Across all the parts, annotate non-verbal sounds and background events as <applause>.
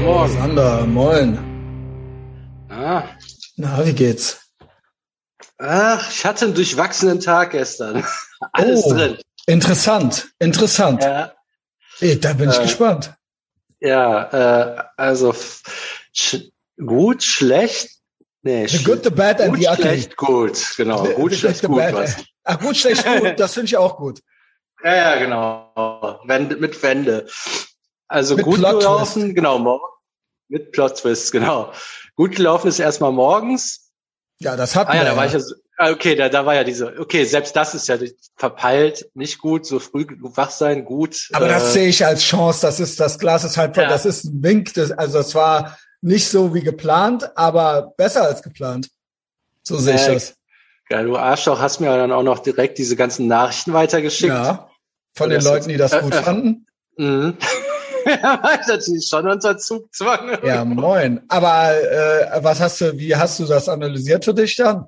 Guten Morgen. Sander, moin. Ah. Na, wie geht's? Ach, ich hatte einen durchwachsenen Tag gestern. <laughs> Alles oh, drin. Interessant, interessant. Ja, da bin ich Äh, gespannt. ja äh, also sch gut, schlecht. Nee, The good, the bad and gut, the ugly. schlecht, gut. Genau, The- gut, the schlecht, gut. Was. Ach, gut, schlecht, gut. <laughs> Das finde ich auch gut. Ja, ja, genau. Wende, mit Wende. Also Mit gut gelaufen, genau, mor- mit Plot Twist, genau. Gut gelaufen ist erstmal morgens. Ja, das hatten Ah ja, da war ich ja, so- ah, okay, da, da war ja diese, okay, selbst das ist ja verpeilt, nicht gut, so früh wach sein, gut. Aber das äh, sehe ich als Chance. Das ist, das Glas ist halb voll. Ja. Das ist ein Wink. Das, also es war nicht so wie geplant, aber besser als geplant. So sehe ich Äh, das. Ja, du Arschloch hast mir dann auch noch direkt diese ganzen Nachrichten weitergeschickt. Ja. Von den Das Leuten, die das gut äh, fanden. <laughs> Mhm. <laughs> ich natürlich schon unter Zugzwang. Ja, moin. Aber äh, was hast du, wie hast du das analysiert für dich dann?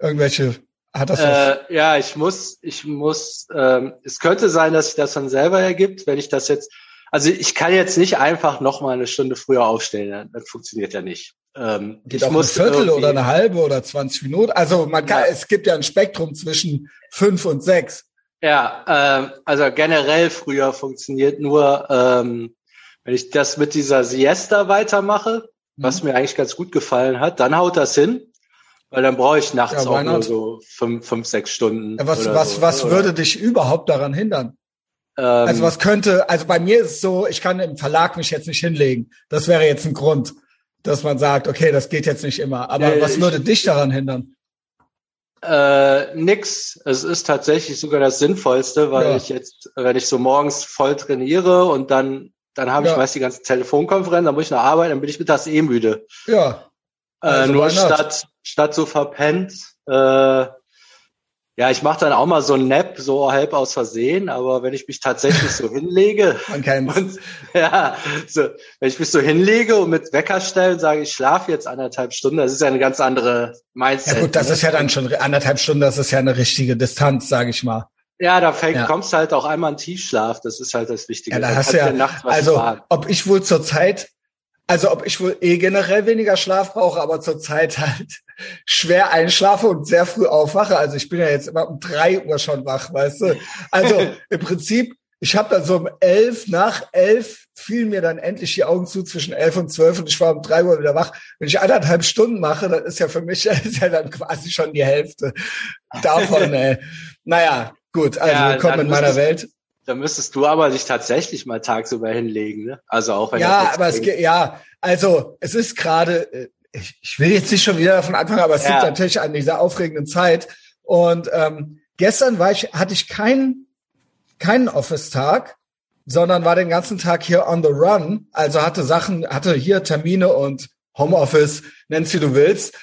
Irgendwelche, hat das? Äh, ja, ich muss, ich muss, ähm, es könnte sein, dass sich das von selber ergibt, wenn ich das jetzt, also ich kann jetzt nicht einfach noch mal eine Stunde früher aufstellen, das- das funktioniert ja nicht. Ähm, Geht ich auch ein muss Viertel irgendwie- oder eine halbe oder 20 Minuten. Also man kann, Ja. es gibt ja ein Spektrum zwischen fünf und sechs. Ja, ähm, also generell früher funktioniert nur, ähm, wenn ich das mit dieser Siesta weitermache, was Mhm. mir eigentlich ganz gut gefallen hat, dann haut das hin, weil dann brauche ich nachts Ja, auch nur so fünf, fünf, sechs Stunden. Ja, was, was, so, was oder? würde dich überhaupt daran hindern? Ähm, Also was könnte, also bei mir ist es so, ich kann im Verlag mich jetzt nicht hinlegen. Das wäre jetzt ein Grund, dass man sagt, okay, das geht jetzt nicht immer. Aber Nee, was ich- würde dich daran hindern? Äh, nix. Es ist tatsächlich sogar das Sinnvollste, weil Ja. ich jetzt, wenn ich so morgens voll trainiere und dann, dann habe ich Ja. meist die ganzen Telefonkonferenzen, dann muss ich noch arbeiten, dann bin ich mittags eh müde. Ja, Äh, Also nur why not? statt, statt so verpennt, äh, ja, ich mache dann auch mal so ein Nap, so halb aus Versehen, aber wenn ich mich tatsächlich so hinlege <laughs> man kennt's. und ja, so, wenn ich mich so hinlege und mit Wecker stellen sage, ich schlafe jetzt anderthalb Stunden, das ist ja eine ganz andere Mindset. Ja gut, das ne? ist ja dann schon anderthalb Stunden, das ist ja eine richtige Distanz, sage ich mal. Ja, da fängt, Ja. kommst halt auch einmal in Tiefschlaf, das ist halt das Wichtige. Ja, da hast du ja, nachts was also fahren. ob ich wohl zur Zeit, also ob ich wohl eh generell weniger Schlaf brauche, aber zur Zeit halt schwer einschlafe und sehr früh aufwache. Also ich bin ja jetzt immer um drei Uhr schon wach, weißt du. Also <laughs> im Prinzip, ich habe dann so um elf, nach elf fielen mir dann endlich die Augen zu zwischen elf und zwölf und ich war um drei Uhr wieder wach. Wenn ich anderthalb Stunden mache, dann ist ja für mich <laughs> ist ja dann quasi schon die Hälfte davon. ey. <laughs> Naja, gut, also Ja, willkommen in meiner Welt. Da müsstest du aber dich tatsächlich mal tagsüber hinlegen, ne? Also auch wenn Ja, aber es geht, ja, also es ist gerade, äh, ich, ich will jetzt nicht schon wieder davon anfangen, aber es Ja. liegt natürlich an dieser aufregenden Zeit. Und ähm, gestern war ich, hatte ich keinen keinen Office-Tag, sondern war den ganzen Tag hier on the run. Also hatte Sachen, hatte hier Termine und Homeoffice, nenn's wie du willst.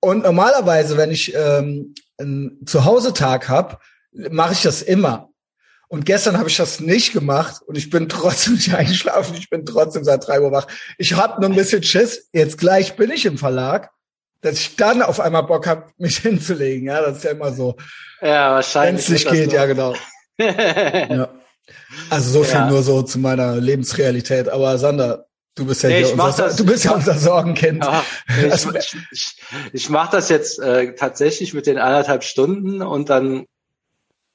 Und normalerweise, wenn ich ähm, einen Zuhause-Tag habe, mache ich das immer. Und gestern habe ich das nicht gemacht und ich bin trotzdem <laughs> nicht eingeschlafen. Ich bin trotzdem seit drei Uhr wach. Ich habe nur ein bisschen Schiss. Jetzt gleich bin ich im Verlag, dass ich dann auf einmal Bock habe, mich <laughs> hinzulegen. Ja, das ist ja immer so. Ja, Wenn wahrscheinlich. es nicht geht, ja genau. <laughs> Ja. Also so viel Ja. nur so zu meiner Lebensrealität. Aber Sander, du bist ja Nee, hier ich unser, das- du bist ich ja mach- unser Sorgenkind. Ja, ich, Also- ich, ich, ich mache das jetzt äh, tatsächlich mit den anderthalb Stunden und dann,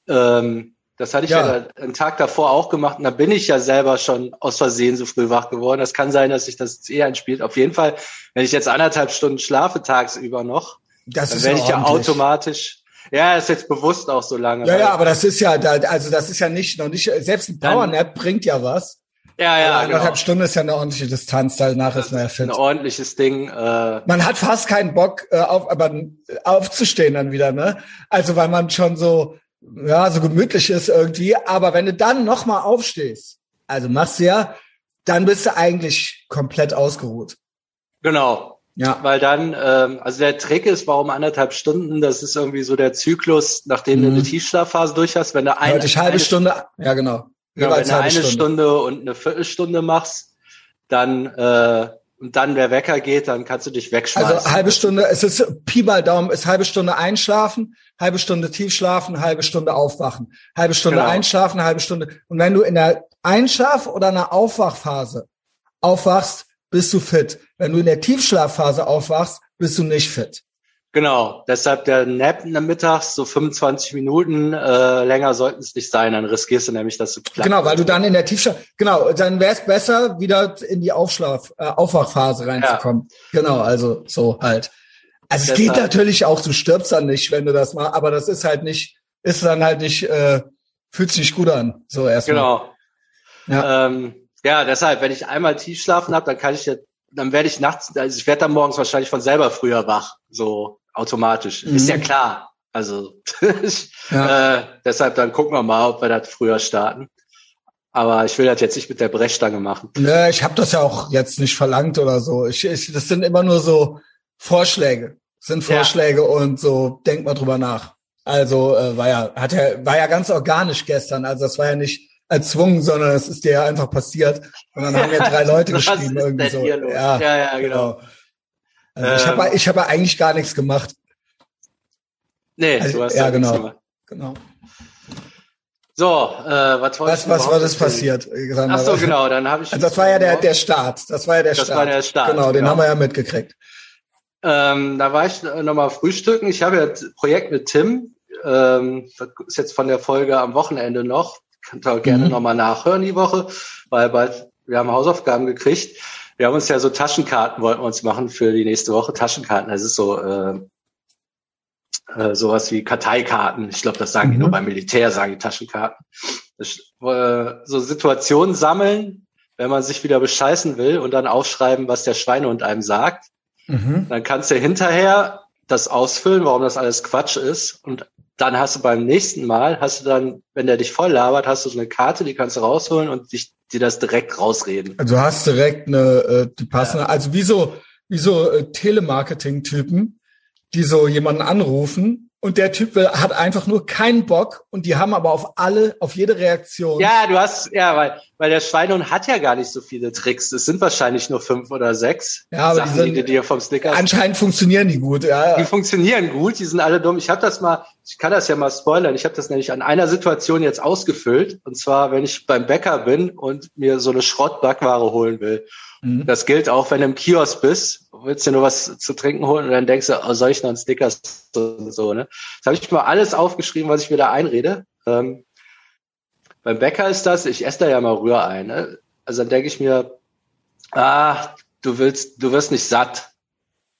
ähm, das hatte ich ja. Ja. einen Tag davor auch gemacht und da bin ich ja selber schon aus Versehen so früh wach geworden. Das kann sein, dass sich das eher einspielt. Auf jeden Fall, wenn ich jetzt anderthalb Stunden schlafe tagsüber noch, Das dann werde ich ja automatisch, ja, ist jetzt bewusst auch so lange. Ja, ja, aber das ist ja, also das ist ja nicht, noch nicht, selbst ein Dann- Powernap bringt ja was. ja, ja, aber anderthalb genau. Stunden ist ja eine ordentliche Distanz, danach ist man ja fit. ein ordentliches Ding. Äh, Man hat fast keinen Bock, äh, auf, aber äh, aufzustehen dann wieder, ne? Also weil man schon so, ja, so gemütlich ist irgendwie. Aber wenn du dann nochmal aufstehst, also machst du ja, dann bist du eigentlich komplett ausgeruht. genau. Ja. Weil dann, ähm, also der Trick ist, warum anderthalb Stunden, das ist irgendwie so der Zyklus, nachdem du Mhm. eine Tiefschlafphase durch hast, wenn du eine, ich halbe eine, Stunde, ja genau. ja, wenn Jeweils du eine Stunde. und eine Viertelstunde machst, dann äh, und dann der Wecker geht, dann kannst du dich wegschmeißen. Also halbe Stunde, es ist Pi mal Daumen, ist halbe Stunde einschlafen, halbe Stunde tief schlafen, halbe Stunde aufwachen, halbe Stunde Genau. einschlafen, halbe Stunde. Und wenn du in der Einschlaf- oder einer Aufwachphase aufwachst, bist du fit. Wenn du in der Tiefschlafphase aufwachst, bist du nicht fit. Genau, deshalb der Nap Mittags, so 25 Minuten, äh, länger sollten es nicht sein, dann riskierst du nämlich, dass du platt Genau, weil du dann in der Tiefschlaf, genau, dann wäre es besser, wieder in die Aufschlaf, äh, Aufwachphase reinzukommen. Ja. Genau, also so halt. Also es geht natürlich auch, du stirbst dann nicht, wenn du das machst, aber das ist halt nicht, ist dann halt nicht, äh, fühlt sich gut an, so erstmal. Genau. Ja. Ähm, ja, deshalb, wenn ich einmal Tiefschlafen habe, dann kann ich ja, dann werde ich nachts, also ich werde dann morgens wahrscheinlich von selber früher wach, so automatisch. Mhm. Ist ja klar. Also <laughs> ja. äh, deshalb dann gucken wir mal, ob wir das früher starten. Aber ich will das jetzt nicht mit der Brechstange machen. Nö, ich habe das ja auch jetzt nicht verlangt oder so. Ich, ich, das sind immer nur so Vorschläge. Das sind Vorschläge ja. und so, denk mal drüber nach. Also äh, war ja, hat ja, war ja ganz organisch gestern. Also das war ja nicht erzwungen, sondern es ist dir ja einfach passiert. Und dann haben ja drei <laughs> Leute geschrieben irgendwie so. Ja, ja, ja, genau. genau. Also ähm, ich habe ich hab eigentlich gar nichts gemacht. Nee, also, du hast ja genau. Gemacht. Genau. So, äh, was, was, was war das passiert? Ach so, genau, dann habe ich. Also das war ja der, der Start. Das war ja der das Start. War der Start. Genau, den genau. haben wir ja mitgekriegt. Ähm, da war ich nochmal frühstücken. Ich habe ja ein Projekt mit Tim. Ähm, das ist jetzt von der Folge am Wochenende noch. Könnt ihr gerne mhm. nochmal nachhören die Woche, weil bald, wir haben Hausaufgaben gekriegt wir haben uns ja so Taschenkarten wollten wir uns machen für die nächste Woche. Taschenkarten, das ist so äh, äh, sowas wie Karteikarten. Ich glaube, das sagen mhm. die nur beim Militär, sagen die Taschenkarten. Das, äh, so Situationen sammeln, wenn man sich wieder bescheißen will und dann aufschreiben, was der Schweinehund einem sagt. Mhm. Dann kannst du hinterher das ausfüllen, warum das alles Quatsch ist und dann hast du beim nächsten Mal, hast du dann, wenn der dich voll labert, hast du so eine Karte, die kannst du rausholen und dich, dir das direkt rausreden. Also hast direkt eine, äh, die passende, ja. also wie so, wie so äh, Telemarketing-Typen, die so jemanden anrufen und der Typ will, hat einfach nur keinen Bock und die haben aber auf alle, auf jede Reaktion. Ja, du hast, ja, weil, weil der Schweinehund hat ja gar nicht so viele Tricks. Es sind wahrscheinlich nur fünf oder sechs. Ja, aber Sachen, die, sind, die dir vom Snickers. Anscheinend funktionieren die gut, ja. Die funktionieren gut, die sind alle dumm. Ich habe das mal, ich kann das ja mal spoilern. Ich habe das nämlich an einer Situation jetzt ausgefüllt. Und zwar, wenn ich beim Bäcker bin und mir so eine Schrottbackware holen will. Mhm. Das gilt auch, wenn du im Kiosk bist, willst du nur was zu trinken holen und dann denkst du, oh, soll ich noch einen Snickers und so, ne? Das habe ich mal alles aufgeschrieben, was ich mir da einrede. Ähm, beim Bäcker ist das, ich esse da ja mal Rührei, ne? Also dann denke ich mir, ah, du willst, du wirst nicht satt.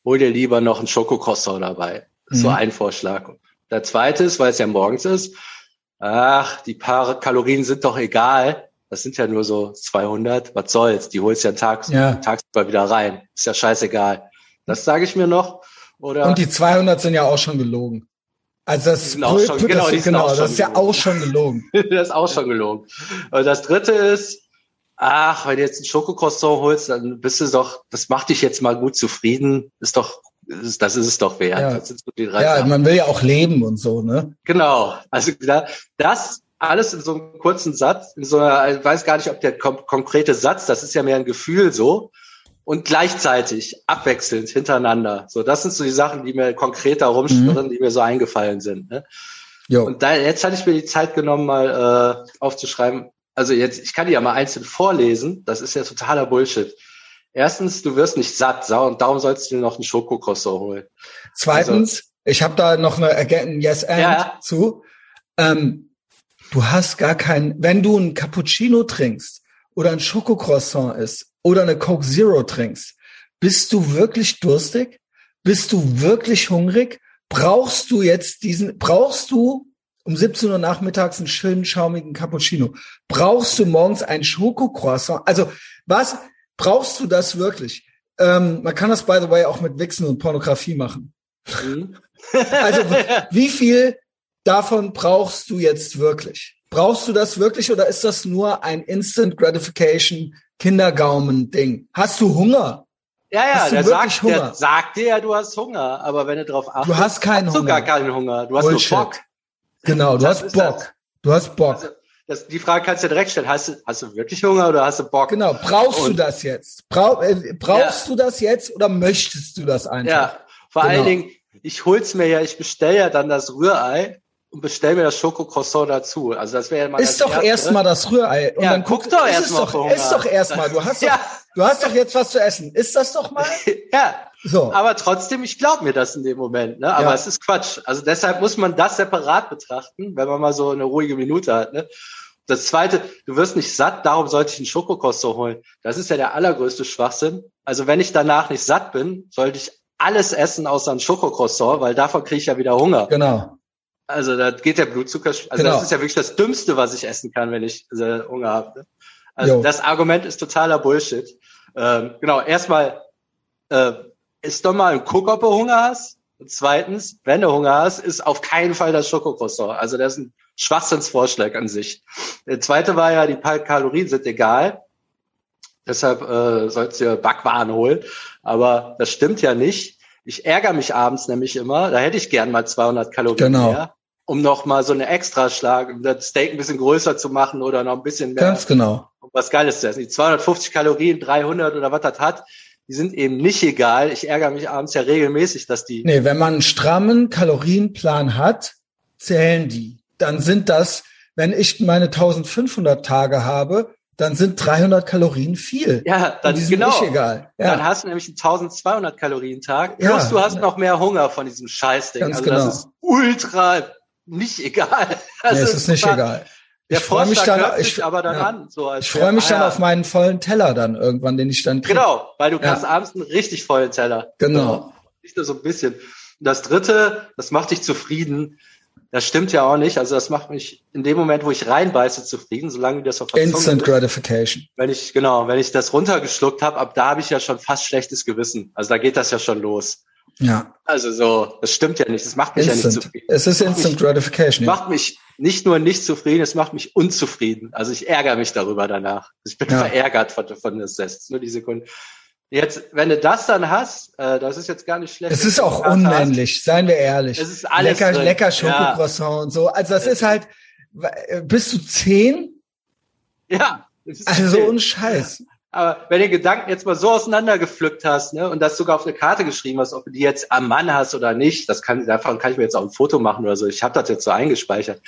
Hol dir lieber noch einen Schokocroissant dabei. Mhm. So ein Vorschlag. Der zweite ist, weil es ja morgens ist, ach, die paar Kalorien sind doch egal das sind ja nur so 200, was soll's, die holst ja tags, ja. tagsüber wieder rein, ist ja scheißegal. Das sage ich mir noch. Oder Und die 200 sind ja auch schon gelogen. Also das, genau, genau, das ist ja auch schon gelogen. <laughs> das ist auch schon gelogen. Und das dritte ist, ach, wenn du jetzt ein Schokocroissant holst, dann bist du doch, das macht dich jetzt mal gut zufrieden, ist doch, das ist es doch wert. Ja, so ja man will ja auch leben und so, ne? Genau. Also das alles in so einem kurzen Satz, in so einer, ich weiß gar nicht, ob der kom konkrete Satz, das ist ja mehr ein Gefühl so, und gleichzeitig abwechselnd hintereinander. So, das sind so die Sachen, die mir konkreter rumschwirren, mhm. die mir so eingefallen sind. Ne? Jo. Und da, jetzt hatte ich mir die Zeit genommen, mal äh, aufzuschreiben. Also jetzt, ich kann die ja mal einzeln vorlesen. Das ist ja totaler Bullshit. Erstens, du wirst nicht satt, und darum sollst du dir noch einen Schokocroissant holen. Zweitens, also, ich habe da noch eine ein Yes-And ja. zu. Ähm, Du hast gar keinen, wenn du ein Cappuccino trinkst oder ein Schokocroissant isst oder eine Coke Zero trinkst, bist du wirklich durstig? Bist du wirklich hungrig? Brauchst du jetzt diesen, brauchst du um 17 Uhr nachmittags einen schönen schaumigen Cappuccino? Brauchst du morgens ein Schokocroissant? Also was, brauchst du das wirklich? Ähm, man kann das, by the way, auch mit Wichsen und Pornografie machen. Mhm. also <laughs> wie viel davon brauchst du jetzt wirklich? Brauchst du das wirklich oder ist das nur ein Instant Gratification Kindergaumen-Ding? Hast du Hunger? Ja, ja, der sagt, Hunger? der sagt dir ja, du hast Hunger, aber wenn du drauf achtest, du hast keinen hast Hunger. du gar keinen Hunger. Du hast Bullshit. nur Bock. Genau, du das hast Bock. Das. Du hast Bock. Also, das, die Frage kannst du direkt stellen. Hast du, hast du wirklich Hunger oder hast du Bock? Genau. Brauchst Und, du das jetzt? Brauch, äh, brauchst ja. du das jetzt oder möchtest du das einfach? Ja. Vor genau. allen Dingen, ich hol's mir ja, ich bestelle ja dann das Rührei und bestell mir das Schokocroissant dazu. Also das wäre ja mal Ist doch erstmal das Rührei. Und ja, dann guck, guck doch erstmal. Ist doch erstmal. Du hast <laughs> ja. Du hast doch jetzt was zu essen. Ist das doch mal? <laughs> ja. So. Aber trotzdem, ich glaube mir das in dem Moment. Ne? Aber ja. es ist Quatsch. Also deshalb muss man das separat betrachten, wenn man mal so eine ruhige Minute hat. Ne? Das zweite, du wirst nicht satt, darum sollte ich einen Schokokoster holen. Das ist ja der allergrößte Schwachsinn. Also wenn ich danach nicht satt bin, sollte ich alles essen außer ein Schokocroissant, weil davon kriege ich ja wieder Hunger. Genau. Also da geht der Blutzucker, also genau. das ist ja wirklich das Dümmste, was ich essen kann, wenn ich äh, Hunger habe. Ne? Also jo. das Argument ist totaler Bullshit. Ähm, genau, erstmal äh, ist doch mal ein Guck, ob du Hunger hast. Und zweitens, wenn du Hunger hast, ist auf keinen Fall das Schokocroissant. Also das ist ein Schwachsinnsvorschlag an sich. Der zweite war ja, die Kalorien sind egal. Deshalb äh, sollst du dir Backwaren holen. Aber das stimmt ja nicht. Ich ärgere mich abends nämlich immer. Da hätte ich gern mal 200 Kalorien genau. mehr, um noch mal so eine Extraschlag, um das Steak ein bisschen größer zu machen oder noch ein bisschen mehr. Ganz genau. Um was Geiles zu essen. Die 250 Kalorien, 300 oder was das hat, die sind eben nicht egal. Ich ärgere mich abends ja regelmäßig, dass die. Nee, wenn man einen strammen Kalorienplan hat, zählen die. Dann sind das, wenn ich meine 1500 Tage habe, dann sind 300 Kalorien viel. Ja, dann ist genau. Nicht egal. Ja. Dann hast du nämlich einen 1200 Kalorien Tag. Plus ja. du hast noch mehr Hunger von diesem Scheißding. Ganz also genau. das ist ultra nicht egal. <laughs> Nee, es ist, ist nicht egal. Der ich freue mich dann, ich, aber dann ja. an, so ich freue mich dann auf meinen vollen Teller dann irgendwann, den ich dann kriege. Genau, weil du kannst abends einen richtig vollen Teller. Genau. Nicht nur so ein bisschen. Und das dritte, das macht dich zufrieden. Das stimmt ja auch nicht. Also das macht mich in dem Moment, wo ich reinbeiße, zufrieden, solange das auf der Instant Zunge Gratification. Wenn ich, genau, wenn ich das runtergeschluckt habe, ab da habe ich ja schon fast schlechtes Gewissen. Also da geht das ja schon los. Ja. Also so, das stimmt ja nicht. Das macht mich Instant. ja nicht zufrieden. Es ist Instant mich, Gratification. Macht mich nicht nur nicht zufrieden, es macht mich unzufrieden. Also ich ärgere mich darüber danach. Ich bin ja. verärgert von, von das Selbst. Nur die Sekunde. Jetzt, wenn du das dann hast, äh, das ist jetzt gar nicht schlecht. Es ist auch unmännlich, hast. seien wir ehrlich. Es ist alles lecker, drin. lecker Schokocroissant ja. und so. Also das ist halt, bist du zehn? Ja. Also so ein Scheiß. Aber wenn du Gedanken jetzt mal so auseinandergepflückt hast, ne, und das sogar auf eine Karte geschrieben hast, ob du die jetzt am Mann hast oder nicht, das kann, davon kann ich mir jetzt auch ein Foto machen oder so. Ich habe das jetzt so eingespeichert.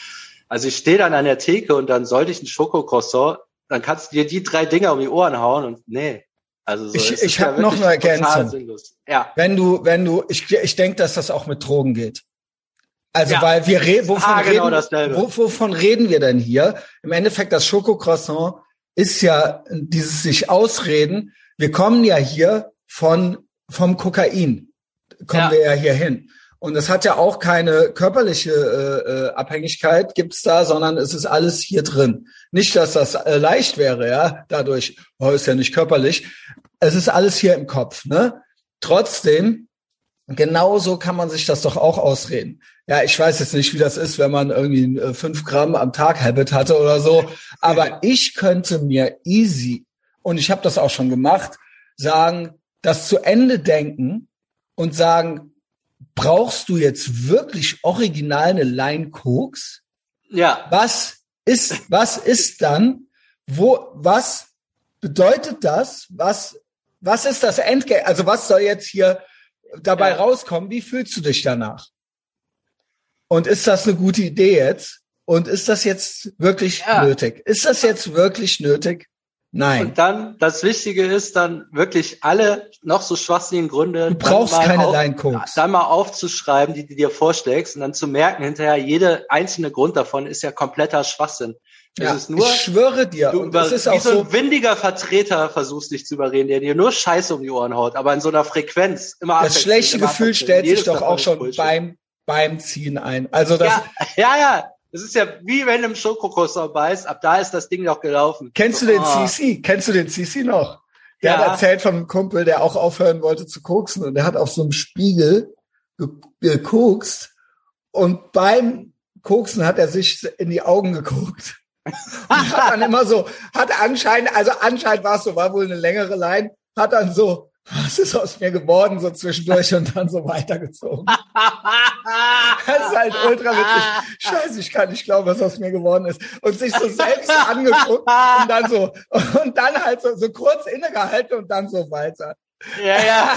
Also ich stehe dann an der Theke und dann sollte ich ein Schokocroissant, dann kannst du dir die drei Dinger um die Ohren hauen und nee, also so ich ich habe noch eine Ergänzung. Ja. Wenn du, wenn du, ich, ich denke, dass das auch mit Drogen geht. Also ja. weil wir reden, wovon, ah, genau reden, wo, wovon reden wir denn hier? Im Endeffekt das Schokocroissant ist ja dieses sich ausreden. Wir kommen ja hier von vom Kokain kommen ja. wir ja hier hin. Und es hat ja auch keine körperliche äh, äh, Abhängigkeit, gibt's da, sondern es ist alles hier drin. Nicht, dass das äh, leicht wäre, ja, dadurch, oh, ist ja nicht körperlich. Es ist alles hier im Kopf, ne? Trotzdem, genauso kann man sich das doch auch ausreden. Ja, ich weiß jetzt nicht, wie das ist, wenn man irgendwie äh, fünf Gramm am Tag Habit hatte oder so, aber ich könnte mir easy, und ich habe das auch schon gemacht, sagen, das zu Ende denken und sagen, brauchst du jetzt wirklich original eine Line Koks? Ja. Was ist, was ist dann, wo, was bedeutet das? Was, was ist das Endgame? Also was soll jetzt hier dabei rauskommen? Wie fühlst du dich danach? Und ist das eine gute Idee jetzt? Und ist das jetzt wirklich ja. nötig? Ist das jetzt wirklich nötig? Nein. Und dann, das Wichtige ist dann wirklich alle noch so schwachsinnigen Gründe. Du brauchst keine auf. Dann mal aufzuschreiben, die du dir vorschlägst und dann zu merken hinterher, jeder einzelne Grund davon ist ja kompletter Schwachsinn. Ja, nur, ich schwöre dir. Du über, ist wie so ein windiger Vertreter versuchst dich zu überreden, der dir nur Scheiße um die Ohren haut, aber in so einer Frequenz immer Das schlechte Gefühl stellt sich doch auch schon beim, beim Ziehen ein. Also das. Ja, <laughs> ja, ja. Das ist ja wie wenn du im Schokokroissant beißt, ab da ist das Ding noch gelaufen. Kennst du den oh. CC? Kennst du den CC noch? Der ja. hat erzählt von einem Kumpel, der auch aufhören wollte zu koksen und der hat auf so einem Spiegel gekokst und beim Koksen hat er sich in die Augen geguckt. Und <laughs> hat dann immer so, hat anscheinend, also anscheinend war es so, war wohl eine längere Line, hat dann so was ist aus mir geworden, so zwischendurch und dann so weitergezogen. <laughs> das ist halt ultra witzig. Scheiße, ich kann nicht glauben, was aus mir geworden ist. Und sich so selbst angeguckt und dann so, und dann halt so, so kurz innegehalten und dann so weiter. Ja, ja.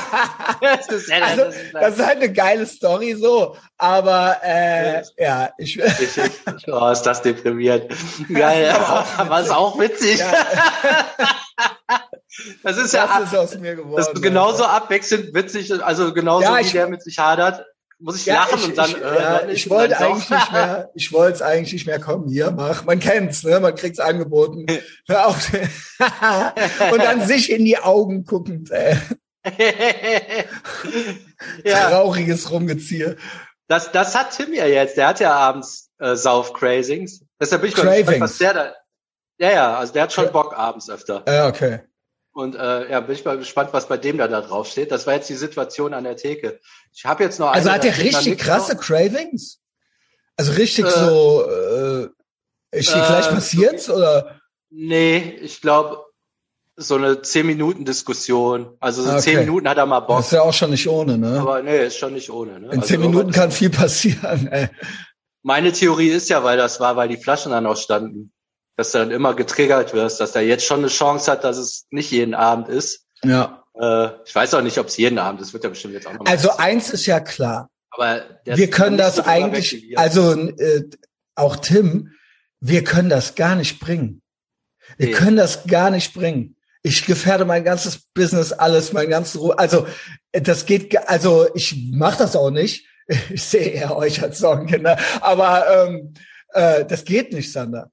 <laughs> Das ist, ja also, das ist halt eine geile Story so, aber äh, ja, ich, ich, ich <laughs> oh, ist das deprimiert. Geil, <laughs> aber ist auch witzig. Ja. Das ist ja das ist aus mir geworden. Das ist genauso Alter. abwechselnd witzig, also genauso ja, wie der mit sich hadert, muss ich ja, lachen ich, und dann. Ich, äh, ja, ich wollte eigentlich nicht mehr, <laughs> ich wollte es eigentlich nicht mehr kommen. Hier, mach, man kennt's, ne? Man kriegt's angeboten. Hör auf. <laughs> und dann sich in die Augen guckend, ey. <laughs> ja. Trauriges Rumgeziehe. Das, das hat Tim ja jetzt. Der hat ja abends äh, Sauf-Crazings. Deshalb bin ich mal gespannt, was der da. Ja, ja, also der hat schon Bock abends öfter. Ja, okay. Und äh, ja, bin ich mal gespannt, was bei dem da, da drauf steht. Das war jetzt die Situation an der Theke. Ich habe jetzt noch Also hat der richtig krasse noch. Cravings? Also richtig äh, so, äh, ist dir gleich äh, passiert oder? Nee, ich glaube so eine zehn Minuten Diskussion. Also so okay. zehn Minuten hat er mal Bock. Das ist ja auch schon nicht ohne, ne? Aber nee, ist schon nicht ohne. Ne? In also zehn Minuten kann viel passieren. Ey. Meine Theorie ist ja, weil das war, weil die Flaschen dann auch standen dass du dann immer getriggert wirst, dass er jetzt schon eine Chance hat, dass es nicht jeden Abend ist. Ja. Äh, ich weiß auch nicht, ob es jeden Abend ist, wird ja bestimmt jetzt auch noch. Also eins ist ja klar. Aber wir können das eigentlich, also äh, auch Tim, wir können das gar nicht bringen. Wir nee. können das gar nicht bringen. Ich gefährde mein ganzes Business, alles, mein ganzes Ruhe. Also das geht, also ich mache das auch nicht. <laughs> Ich sehe eher euch als Sorgenkinder, aber ähm, äh, das geht nicht, Sander.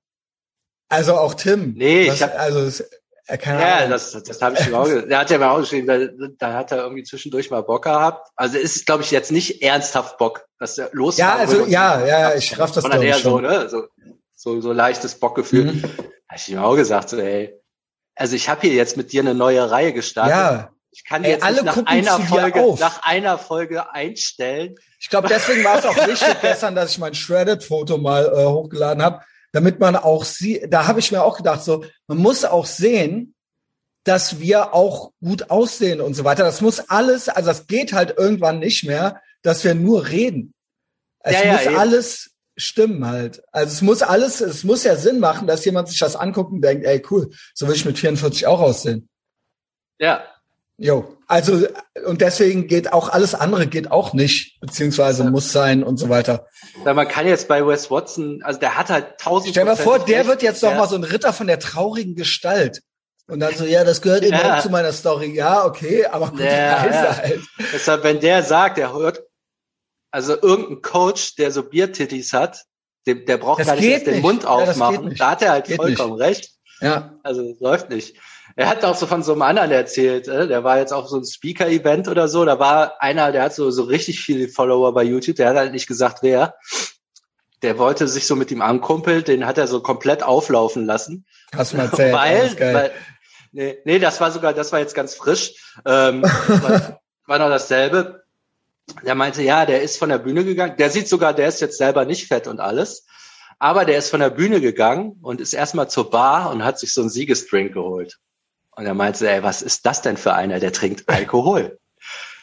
Also auch Tim. Nee, was, ich hab, also er kann ja, das, das habe ich ihm auch gesagt. Der hat ja mir auch geschrieben, da, da hat er irgendwie zwischendurch mal Bock gehabt. Also ist, glaube ich, jetzt nicht ernsthaft Bock, dass er los Ja, also ja, ja, ich raff das Sondern eher so, ne, so, so, so leichtes Bockgefühl. Mhm. Habe ich ihm auch gesagt, so, ey, also ich habe hier jetzt mit dir eine neue Reihe gestartet. Ja. Ich kann ey, jetzt alle nach einer Folge, nach einer Folge einstellen. Ich glaube, deswegen war es auch wichtig gestern, dass ich mein Shredded-Foto mal äh, hochgeladen habe damit man auch sie, da habe ich mir auch gedacht, so, man muss auch sehen, dass wir auch gut aussehen und so weiter. Das muss alles, also das geht halt irgendwann nicht mehr, dass wir nur reden. Es ja, muss ja, alles stimmen halt. Also es muss alles, es muss ja Sinn machen, dass jemand sich das anguckt und denkt, ey cool, so will ich mit 44 auch aussehen. Ja, Jo, also und deswegen geht auch alles andere geht auch nicht, beziehungsweise ja. muss sein und so weiter. Weil man kann jetzt bei Wes Watson, also der hat halt tausend. Stell dir mal vor, der wird jetzt noch mal so ein Ritter von der traurigen Gestalt. Und dann so, ja, das gehört eben ja. auch zu meiner Story. Ja, okay, aber gut, ja, ja. Halt. Deshalb, wenn der sagt, der hört, also irgendein Coach, der so Biertitties hat, der, der braucht das gar nicht den Mund aufmachen. da hat er halt geht vollkommen nicht. recht. Ja. Also läuft nicht. Er hat auch so von so einem anderen erzählt, äh? der war jetzt auf so einem Speaker-Event oder so, da war einer, der hat so, so richtig viele Follower bei YouTube, der hat halt nicht gesagt, wer. Der wollte sich so mit ihm ankumpeln, den hat er so komplett auflaufen lassen. Hast du mal erzählt. weil, weil nee, nee, das war sogar, das war jetzt ganz frisch. Ähm, war, <laughs> war noch dasselbe. Der meinte, ja, der ist von der Bühne gegangen. Der sieht sogar, der ist jetzt selber nicht fett und alles. Aber der ist von der Bühne gegangen und ist erstmal zur Bar und hat sich so einen Siegesdrink geholt. Und er meinte, ey, was ist das denn für einer, der trinkt Alkohol?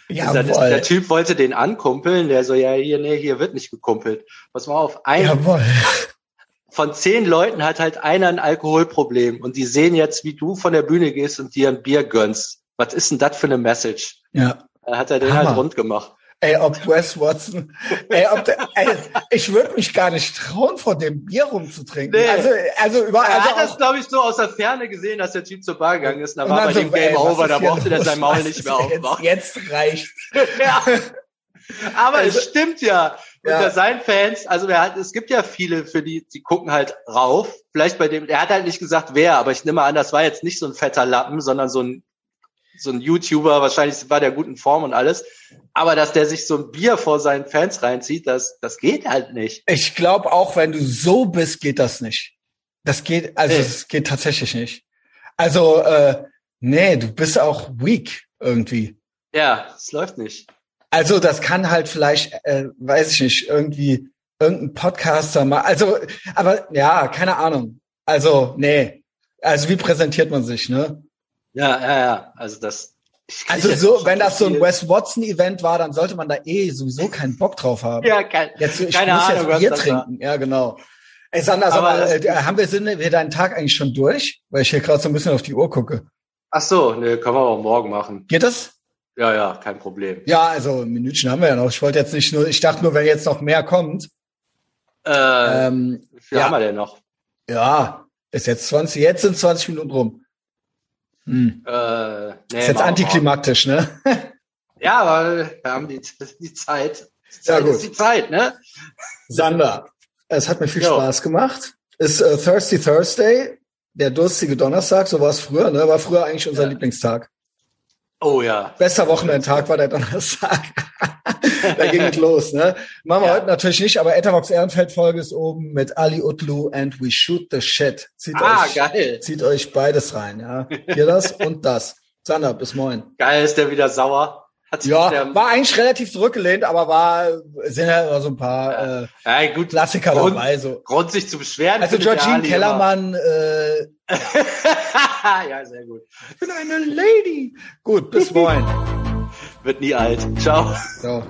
Ja, der, der Typ wollte den ankumpeln, der so, ja, hier, nee, hier wird nicht gekumpelt. Pass mal auf, ein, Jawohl. von zehn Leuten hat halt einer ein Alkoholproblem und die sehen jetzt, wie du von der Bühne gehst und dir ein Bier gönnst. Was ist denn das für eine Message? Ja. Da hat er den halt Hammer. halt rund gemacht. Ey, ob Wes Watson, ey, ob der, ey, ich würde mich gar nicht trauen, vor dem Bier rumzutrinken. Nee. Also, also überall. Er also hat das, glaube ich, so aus der Ferne gesehen, dass der Typ zur Bar gegangen ist. Und da war bei so, dem Game ey, Over, da brauchte der sein Maul nicht mehr aufmachen. Jetzt, jetzt reicht's. <laughs> ja. Aber also, es stimmt ja. Ja. Unter seinen Fans, also er hat, es gibt ja viele, für die, die gucken halt rauf. Vielleicht bei dem, er hat halt nicht gesagt, wer, aber ich nehme an, das war jetzt nicht so ein fetter Lappen, sondern so ein so ein YouTuber, wahrscheinlich war der gut in Form und alles. Aber dass der sich so ein Bier vor seinen Fans reinzieht, das, das geht halt nicht. Ich glaube auch, wenn du so bist, geht das nicht. Das geht, also es nee. geht tatsächlich nicht. Also, äh, nee, du bist auch weak irgendwie. Ja, es läuft nicht. Also das kann halt vielleicht, äh, weiß ich nicht, irgendwie irgendein Podcaster mal. Also, aber ja, keine Ahnung. Also, nee. Also wie präsentiert man sich, ne? Ja, ja, ja. Also das. Also so, wenn das so ein Wes Watson Event war, dann sollte man da eh sowieso keinen Bock drauf haben. Ja, kein, jetzt, ich keine muss Ahnung, jetzt Bier trinken. Ja, genau. Ey, Sander, sag mal, äh, haben wir, sind wir deinen Tag eigentlich schon durch? Weil ich hier gerade so ein bisschen auf die Uhr gucke. Ach so, ne, können wir auch morgen machen. Geht das? Ja, ja, kein Problem. Ja, also ein Minütchen haben wir ja noch. Ich wollte jetzt nicht nur, ich dachte nur, wenn jetzt noch mehr kommt. Äh, ähm, wie viel ja. haben wir denn noch? Ja, ist jetzt 20, jetzt sind 20 Minuten rum. Hm. Äh, nee, ist jetzt antiklimaktisch, ne? <laughs> ja, aber wir haben die, die Zeit. Die Zeit ja, gut. ist die Zeit, ne? Sander, es hat mir viel jo. Spaß gemacht. Ist äh, Thirsty Thursday, der durstige Donnerstag, so war es früher, ne? War früher eigentlich unser ja. Lieblingstag. Oh ja. Bester Wochenendtag war der Donnerstag. <laughs> <laughs> da ging es los, ne? Machen wir ja. heute natürlich nicht, aber Etavox Ehrenfeld Folge ist oben mit Ali Utlu and We Shoot the Shit. Zieht ah, euch, geil. Zieht euch beides rein, ja. Hier das und das. Sander, bis moin. Geil, ist der wieder sauer? ja, war eigentlich relativ zurückgelehnt, aber war sind ja so ein paar äh, ja, gut. Klassiker Grund, dabei. So. Grund sich zu beschweren. Also Georgine Kellermann. Äh, ja. <laughs> ja, sehr gut. Ich bin eine Lady. Gut, bis morgen. <laughs> Wird nie alt. Ciao. Ciao.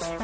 Thank.